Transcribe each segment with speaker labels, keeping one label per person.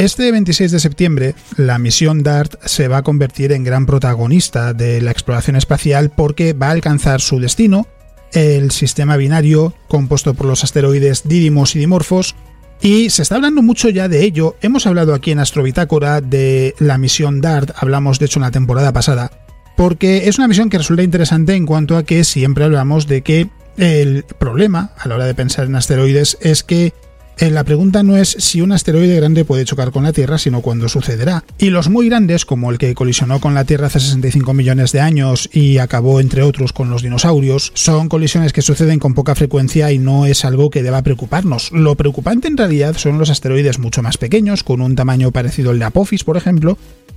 Speaker 1: Este 26 de septiembre, la misión DART se va a convertir en gran protagonista de la exploración espacial porque va a alcanzar su destino, el sistema binario compuesto por los asteroides Didymos y Dimorphos, y se está hablando mucho ya de ello. Hemos hablado aquí en Astrobitácora de la misión DART, hablamos de hecho en la temporada pasada, porque es una misión que resulta interesante en cuanto a que siempre hablamos de que el problema a la hora de pensar en asteroides es que eh, la pregunta no es si un asteroide grande puede chocar con la Tierra, sino cuándo sucederá. Y los muy grandes, como el que colisionó con la Tierra hace 65 millones de años y acabó, entre otros, con los dinosaurios, son colisiones que suceden con poca frecuencia y no es algo que deba preocuparnos. Lo preocupante en realidad son los asteroides mucho más pequeños, con un tamaño parecido al de Apophis, por ejemplo,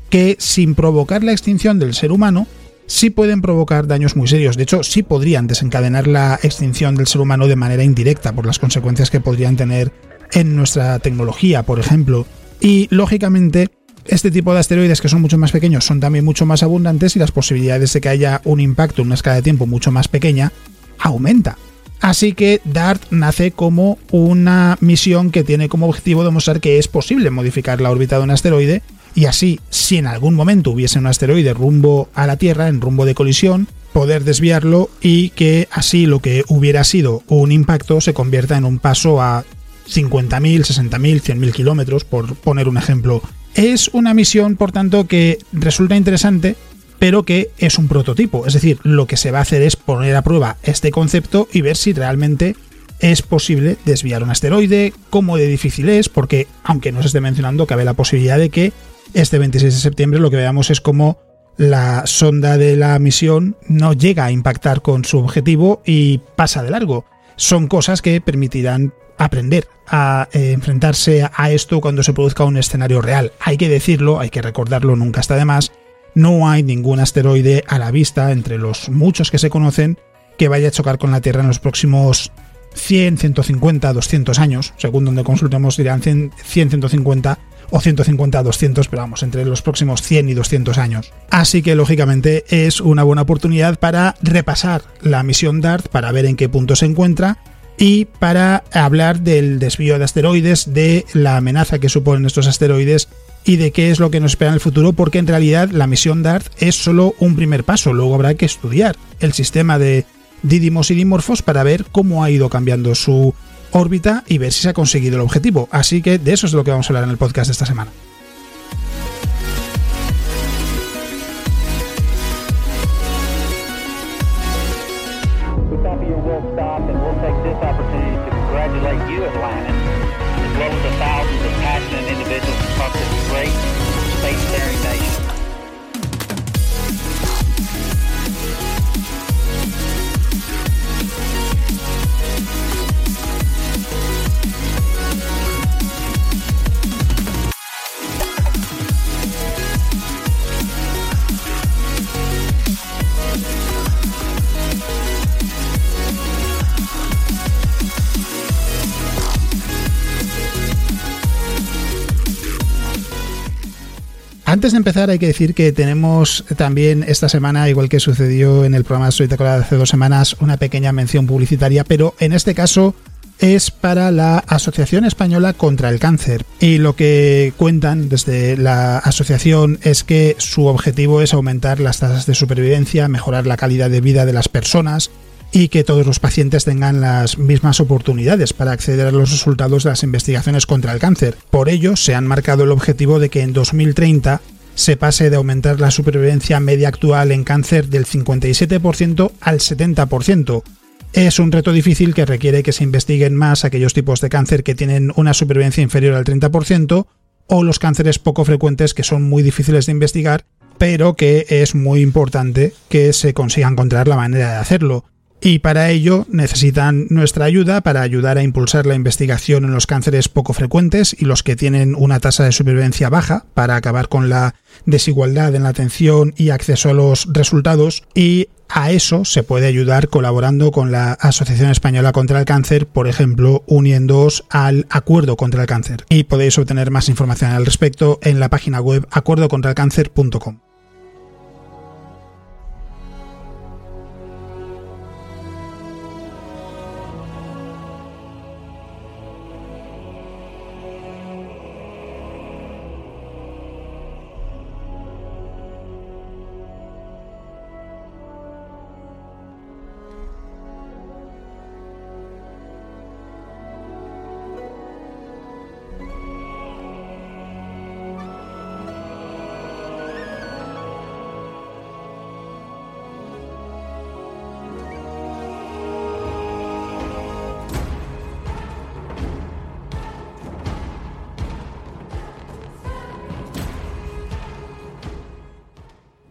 Speaker 1: que sin provocar la extinción del ser humano, sí pueden provocar daños muy serios. De hecho, sí podrían desencadenar la extinción del ser humano de manera indirecta por las consecuencias que podrían tener en nuestra tecnología, por ejemplo. Y lógicamente, este tipo de asteroides que son mucho más pequeños son también mucho más abundantes y las posibilidades de que haya un impacto en una escala de tiempo mucho más pequeña aumenta. Así que DART nace como una misión que tiene como objetivo demostrar que es posible modificar la órbita de un asteroide y así, si en algún momento hubiese un asteroide rumbo a la Tierra, en rumbo de colisión, poder desviarlo y que así lo que hubiera sido un impacto se convierta en un paso a 50.000, 60.000, 100.000 kilómetros, por poner un ejemplo. Es una misión, por tanto, que resulta interesante, pero que es un prototipo. Es decir, lo que se va a hacer es poner a prueba este concepto y ver si realmente es posible desviar un asteroide, cómo de difícil es, porque aunque no se esté mencionando, cabe la posibilidad de que este 26 de septiembre lo que veamos es como la sonda de la misión no llega a impactar con su objetivo y pasa de largo. Son cosas que permitirán aprender a eh, enfrentarse a esto cuando se produzca un escenario real. Hay que decirlo, hay que recordarlo, nunca está de más. No hay ningún asteroide a la vista entre los muchos que se conocen que vaya a chocar con la Tierra en los próximos 100, 150, 200 años. Según donde consultemos dirán 100, 150 o 150 200, pero vamos, entre los próximos 100 y 200 años. Así que lógicamente es una buena oportunidad para repasar la misión DART, para ver en qué punto se encuentra y para hablar del desvío de asteroides, de la amenaza que suponen estos asteroides y de qué es lo que nos espera en el futuro, porque en realidad la misión DART es solo un primer paso, luego habrá que estudiar el sistema de Didymos y Dimorphos para ver cómo ha ido cambiando su órbita y ver si se ha conseguido el objetivo. Así que de eso es de lo que vamos a hablar en el podcast de esta semana. you and Antes de empezar hay que decir que tenemos también esta semana, igual que sucedió en el programa de de hace dos semanas, una pequeña mención publicitaria, pero en este caso es para la Asociación Española contra el Cáncer. Y lo que cuentan desde la asociación es que su objetivo es aumentar las tasas de supervivencia, mejorar la calidad de vida de las personas y que todos los pacientes tengan las mismas oportunidades para acceder a los resultados de las investigaciones contra el cáncer. Por ello, se han marcado el objetivo de que en 2030 se pase de aumentar la supervivencia media actual en cáncer del 57% al 70%. Es un reto difícil que requiere que se investiguen más aquellos tipos de cáncer que tienen una supervivencia inferior al 30% o los cánceres poco frecuentes que son muy difíciles de investigar pero que es muy importante que se consiga encontrar la manera de hacerlo. Y para ello necesitan nuestra ayuda para ayudar a impulsar la investigación en los cánceres poco frecuentes y los que tienen una tasa de supervivencia baja, para acabar con la desigualdad en la atención y acceso a los resultados. Y a eso se puede ayudar colaborando con la Asociación Española contra el Cáncer, por ejemplo, uniéndoos al Acuerdo contra el Cáncer. Y podéis obtener más información al respecto en la página web acuerdocontralcáncer.com.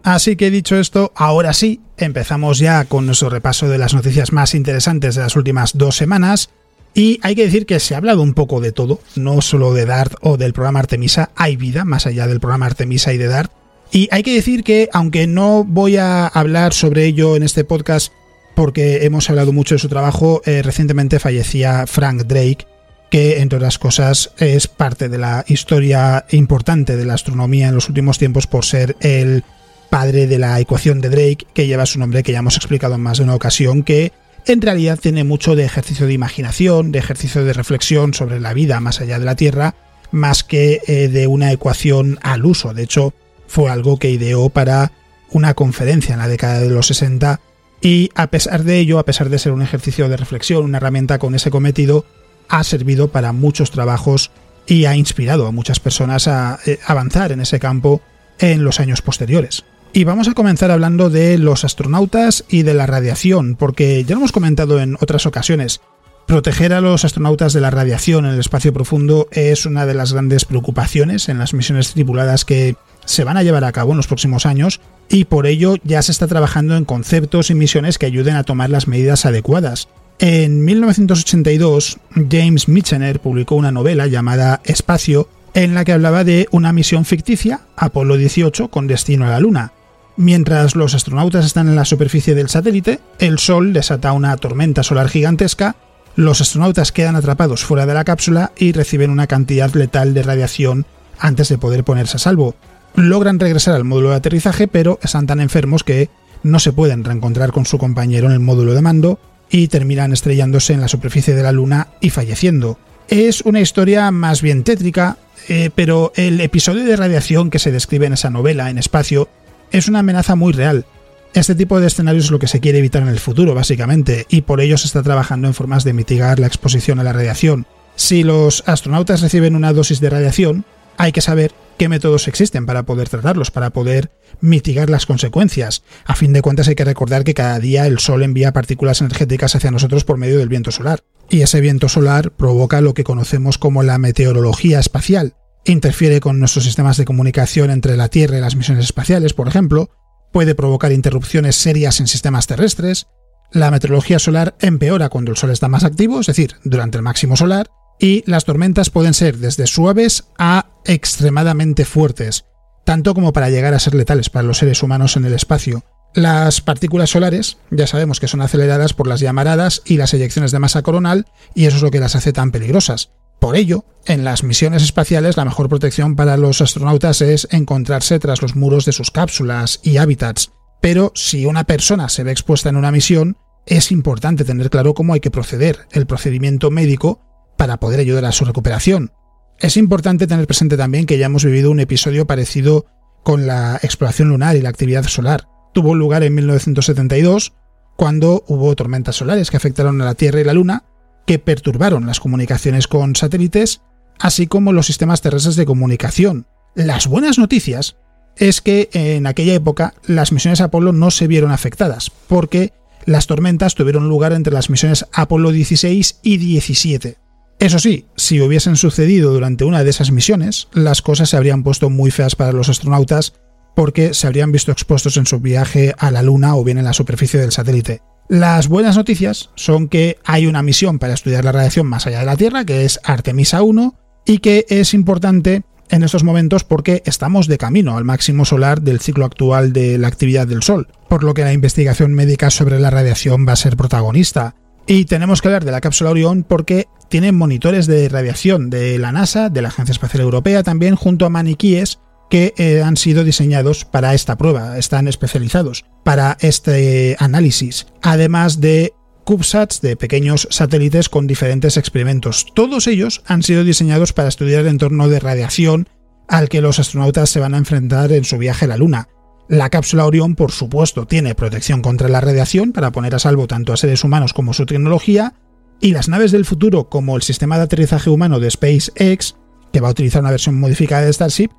Speaker 1: Así que dicho esto, ahora sí, empezamos ya con nuestro repaso de las noticias más interesantes de las últimas dos semanas. Y hay que decir que se ha hablado un poco de todo, no solo de Dart o del programa Artemisa, hay vida más allá del programa Artemisa y de Dart. Y hay que decir que, aunque no voy a hablar sobre ello en este podcast, porque hemos hablado mucho de su trabajo, eh, recientemente fallecía Frank Drake, que entre otras cosas es parte de la historia importante de la astronomía en los últimos tiempos por ser el padre de la ecuación de Drake, que lleva su nombre, que ya hemos explicado en más de una ocasión, que en realidad tiene mucho de ejercicio de imaginación, de ejercicio de reflexión sobre la vida más allá de la Tierra, más que eh, de una ecuación al uso. De hecho, fue algo que ideó para una conferencia en la década de los 60 y a pesar de ello, a pesar de ser un ejercicio de reflexión, una herramienta con ese cometido, ha servido para muchos trabajos y ha inspirado a muchas personas a eh, avanzar en ese campo en los años posteriores. Y vamos a comenzar hablando de los astronautas y de la radiación, porque ya lo hemos comentado en otras ocasiones. Proteger a los astronautas de la radiación en el espacio profundo es una de las grandes preocupaciones en las misiones tripuladas que se van a llevar a cabo en los próximos años y por ello ya se está trabajando en conceptos y misiones que ayuden a tomar las medidas adecuadas. En 1982, James Michener publicó una novela llamada Espacio en la que hablaba de una misión ficticia, Apolo 18, con destino a la Luna. Mientras los astronautas están en la superficie del satélite, el Sol desata una tormenta solar gigantesca, los astronautas quedan atrapados fuera de la cápsula y reciben una cantidad letal de radiación antes de poder ponerse a salvo. Logran regresar al módulo de aterrizaje, pero están tan enfermos que no se pueden reencontrar con su compañero en el módulo de mando y terminan estrellándose en la superficie de la Luna y falleciendo. Es una historia más bien tétrica, eh, pero el episodio de radiación que se describe en esa novela, en espacio, es una amenaza muy real. Este tipo de escenarios es lo que se quiere evitar en el futuro, básicamente, y por ello se está trabajando en formas de mitigar la exposición a la radiación. Si los astronautas reciben una dosis de radiación, hay que saber qué métodos existen para poder tratarlos, para poder mitigar las consecuencias. A fin de cuentas hay que recordar que cada día el Sol envía partículas energéticas hacia nosotros por medio del viento solar. Y ese viento solar provoca lo que conocemos como la meteorología espacial, interfiere con nuestros sistemas de comunicación entre la Tierra y las misiones espaciales, por ejemplo, puede provocar interrupciones serias en sistemas terrestres, la meteorología solar empeora cuando el Sol está más activo, es decir, durante el máximo solar, y las tormentas pueden ser desde suaves a extremadamente fuertes, tanto como para llegar a ser letales para los seres humanos en el espacio. Las partículas solares ya sabemos que son aceleradas por las llamaradas y las eyecciones de masa coronal, y eso es lo que las hace tan peligrosas. Por ello, en las misiones espaciales la mejor protección para los astronautas es encontrarse tras los muros de sus cápsulas y hábitats. Pero si una persona se ve expuesta en una misión, es importante tener claro cómo hay que proceder, el procedimiento médico, para poder ayudar a su recuperación. Es importante tener presente también que ya hemos vivido un episodio parecido con la exploración lunar y la actividad solar. Tuvo lugar en 1972, cuando hubo tormentas solares que afectaron a la Tierra y la Luna, que perturbaron las comunicaciones con satélites, así como los sistemas terrestres de comunicación. Las buenas noticias es que en aquella época las misiones Apolo no se vieron afectadas, porque las tormentas tuvieron lugar entre las misiones Apolo 16 y 17. Eso sí, si hubiesen sucedido durante una de esas misiones, las cosas se habrían puesto muy feas para los astronautas porque se habrían visto expuestos en su viaje a la Luna o bien en la superficie del satélite. Las buenas noticias son que hay una misión para estudiar la radiación más allá de la Tierra, que es Artemisa 1, y que es importante en estos momentos porque estamos de camino al máximo solar del ciclo actual de la actividad del Sol, por lo que la investigación médica sobre la radiación va a ser protagonista. Y tenemos que hablar de la cápsula Orión porque tiene monitores de radiación de la NASA, de la Agencia Espacial Europea también, junto a maniquíes que eh, han sido diseñados para esta prueba, están especializados para este análisis, además de CubeSats de pequeños satélites con diferentes experimentos. Todos ellos han sido diseñados para estudiar el entorno de radiación al que los astronautas se van a enfrentar en su viaje a la Luna. La cápsula Orión, por supuesto, tiene protección contra la radiación para poner a salvo tanto a seres humanos como su tecnología, y las naves del futuro, como el sistema de aterrizaje humano de SpaceX, que va a utilizar una versión modificada de Starship,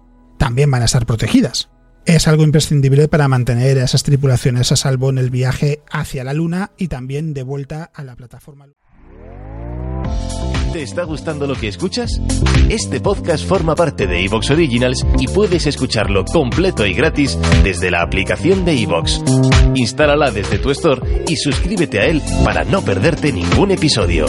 Speaker 1: también van a estar protegidas es algo imprescindible para mantener a esas tripulaciones a salvo en el viaje hacia la Luna y también de vuelta a la plataforma.
Speaker 2: ¿Te está gustando lo que escuchas? Este podcast forma parte de Evox Originals y puedes escucharlo completo y gratis desde la aplicación de Evox. Instálala desde tu store y suscríbete a él para no perderte ningún episodio.